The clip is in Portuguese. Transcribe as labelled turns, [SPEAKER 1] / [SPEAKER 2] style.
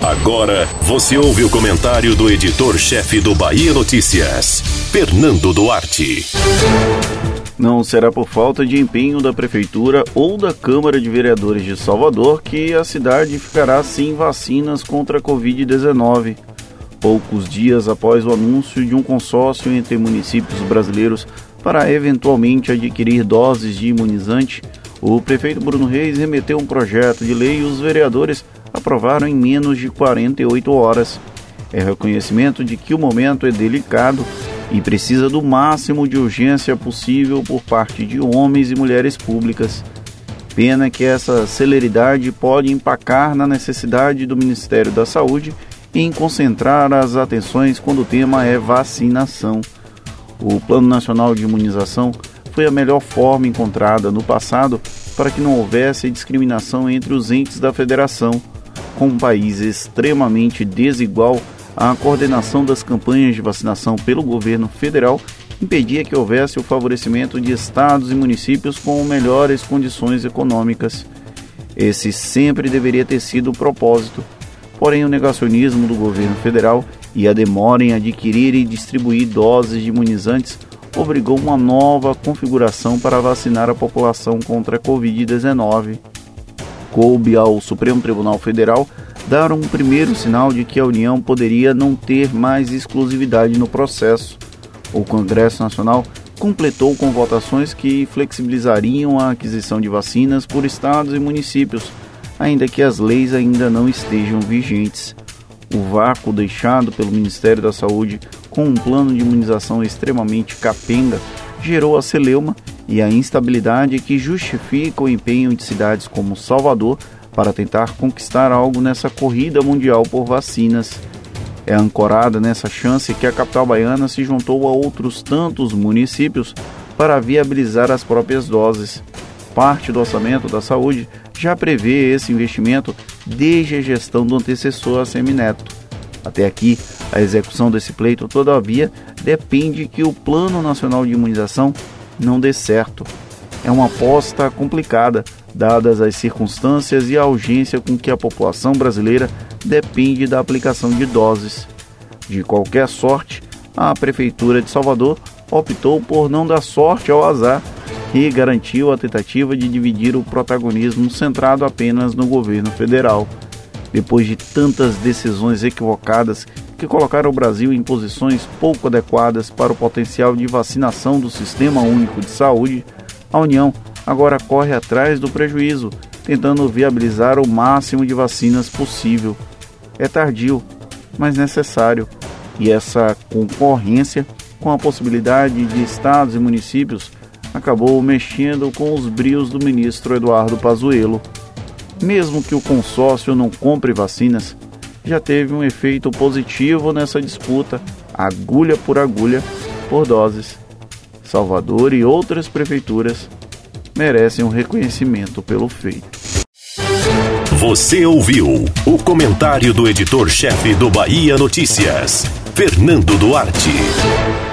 [SPEAKER 1] Agora você ouve o comentário do editor-chefe do Bahia Notícias, Fernando Duarte.
[SPEAKER 2] Não será por falta de empenho da Prefeitura ou da Câmara de Vereadores de Salvador que a cidade ficará sem vacinas contra a Covid-19. Poucos dias após o anúncio de um consórcio entre municípios brasileiros para eventualmente adquirir doses de imunizante, o prefeito Bruno Reis remeteu um projeto de lei e os vereadores aprovaram em menos de 48 horas. É reconhecimento de que o momento é delicado e precisa do máximo de urgência possível por parte de homens e mulheres públicas. Pena que essa celeridade pode empacar na necessidade do Ministério da Saúde em concentrar as atenções quando o tema é vacinação. O Plano Nacional de Imunização foi a melhor forma encontrada no passado para que não houvesse discriminação entre os entes da federação. Com um país extremamente desigual, a coordenação das campanhas de vacinação pelo governo federal impedia que houvesse o favorecimento de estados e municípios com melhores condições econômicas. Esse sempre deveria ter sido o propósito. Porém, o negacionismo do governo federal e a demora em adquirir e distribuir doses de imunizantes obrigou uma nova configuração para vacinar a população contra a Covid-19. Coube ao Supremo Tribunal Federal dar um primeiro sinal de que a União poderia não ter mais exclusividade no processo. O Congresso Nacional completou com votações que flexibilizariam a aquisição de vacinas por estados e municípios, ainda que as leis ainda não estejam vigentes. O vácuo deixado pelo Ministério da Saúde com um plano de imunização extremamente capenga gerou a celeuma e a instabilidade que justifica o empenho de cidades como Salvador para tentar conquistar algo nessa corrida mundial por vacinas. É ancorada nessa chance que a capital baiana se juntou a outros tantos municípios para viabilizar as próprias doses. Parte do orçamento da saúde já prevê esse investimento desde a gestão do antecessor a Semineto. Até aqui, a execução desse pleito, todavia, depende que o Plano Nacional de Imunização não dê certo. É uma aposta complicada, dadas as circunstâncias e a urgência com que a população brasileira depende da aplicação de doses. De qualquer sorte, a Prefeitura de Salvador optou por não dar sorte ao azar e garantiu a tentativa de dividir o protagonismo centrado apenas no governo federal. Depois de tantas decisões equivocadas que colocaram o Brasil em posições pouco adequadas para o potencial de vacinação do Sistema Único de Saúde, a União agora corre atrás do prejuízo, tentando viabilizar o máximo de vacinas possível. É tardio, mas necessário, e essa concorrência com a possibilidade de estados e municípios acabou mexendo com os brios do ministro Eduardo Pazuello. Mesmo que o consórcio não compre vacinas, já teve um efeito positivo nessa disputa, agulha por agulha, por doses. Salvador e outras prefeituras merecem um reconhecimento pelo feito.
[SPEAKER 1] Você ouviu o comentário do editor-chefe do Bahia Notícias, Fernando Duarte.